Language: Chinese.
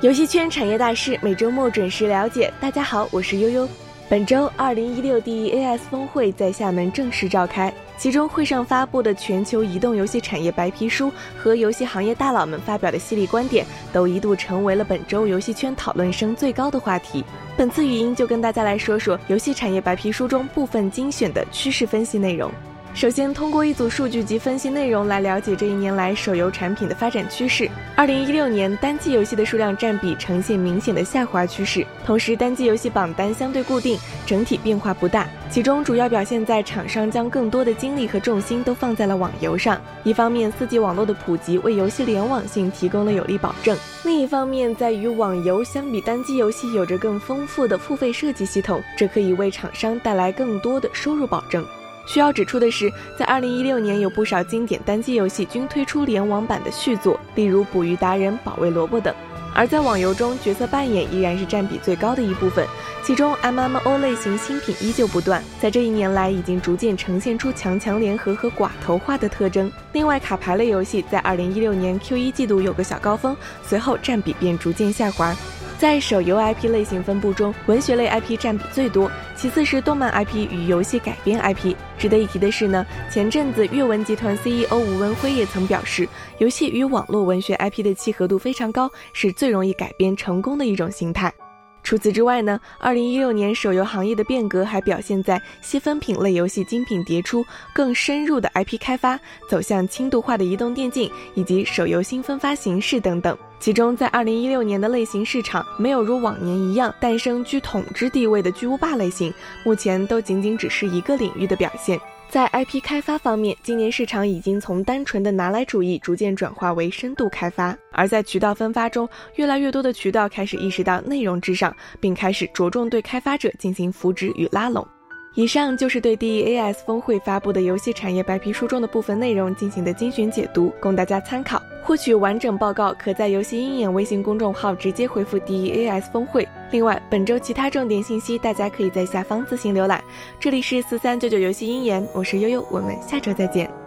游戏圈产业大事，每周末准时了解。大家好，我是悠悠。本周，二零一六 DEAS 峰会在厦门正式召开，其中会上发布的全球移动游戏产业白皮书和游戏行业大佬们发表的犀利观点，都一度成为了本周游戏圈讨论声最高的话题。本次语音就跟大家来说说游戏产业白皮书中部分精选的趋势分析内容。首先，通过一组数据及分析内容来了解这一年来手游产品的发展趋势。二零一六年单机游戏的数量占比呈现明显的下滑趋势，同时单机游戏榜单相对固定，整体变化不大。其中主要表现在厂商将更多的精力和重心都放在了网游上。一方面，四 G 网络的普及为游戏联网性提供了有力保证；另一方面，在与网游相比，单机游戏有着更丰富的付费设计系统，这可以为厂商带来更多的收入保证。需要指出的是，在二零一六年，有不少经典单机游戏均推出联网版的续作，例如《捕鱼达人》《保卫萝卜》等。而在网游中，角色扮演依然是占比最高的一部分，其中 MMO 类型新品依旧不断，在这一年来已经逐渐呈现出强强联合和寡头化的特征。另外，卡牌类游戏在二零一六年 Q 一季度有个小高峰，随后占比便逐渐下滑。在手游 IP 类型分布中，文学类 IP 占比最多，其次是动漫 IP 与游戏改编 IP。值得一提的是呢，前阵子阅文集团 CEO 吴文辉也曾表示，游戏与网络文学 IP 的契合度非常高，是最容易改编成功的一种形态。除此之外呢，二零一六年手游行业的变革还表现在细分品类游戏精品迭出、更深入的 IP 开发、走向轻度化的移动电竞以及手游新分发形式等等。其中，在二零一六年的类型市场，没有如往年一样诞生居统治地位的巨无霸类型，目前都仅仅只是一个领域的表现。在 IP 开发方面，今年市场已经从单纯的拿来主义逐渐转化为深度开发；而在渠道分发中，越来越多的渠道开始意识到内容至上，并开始着重对开发者进行扶植与拉拢。以上就是对 DEAS 峰会发布的游戏产业白皮书中的部分内容进行的精选解读，供大家参考。获取完整报告，可在游戏鹰眼微信公众号直接回复 DEAS 峰会。另外，本周其他重点信息，大家可以在下方自行浏览。这里是四三九九游戏鹰眼，我是悠悠，我们下周再见。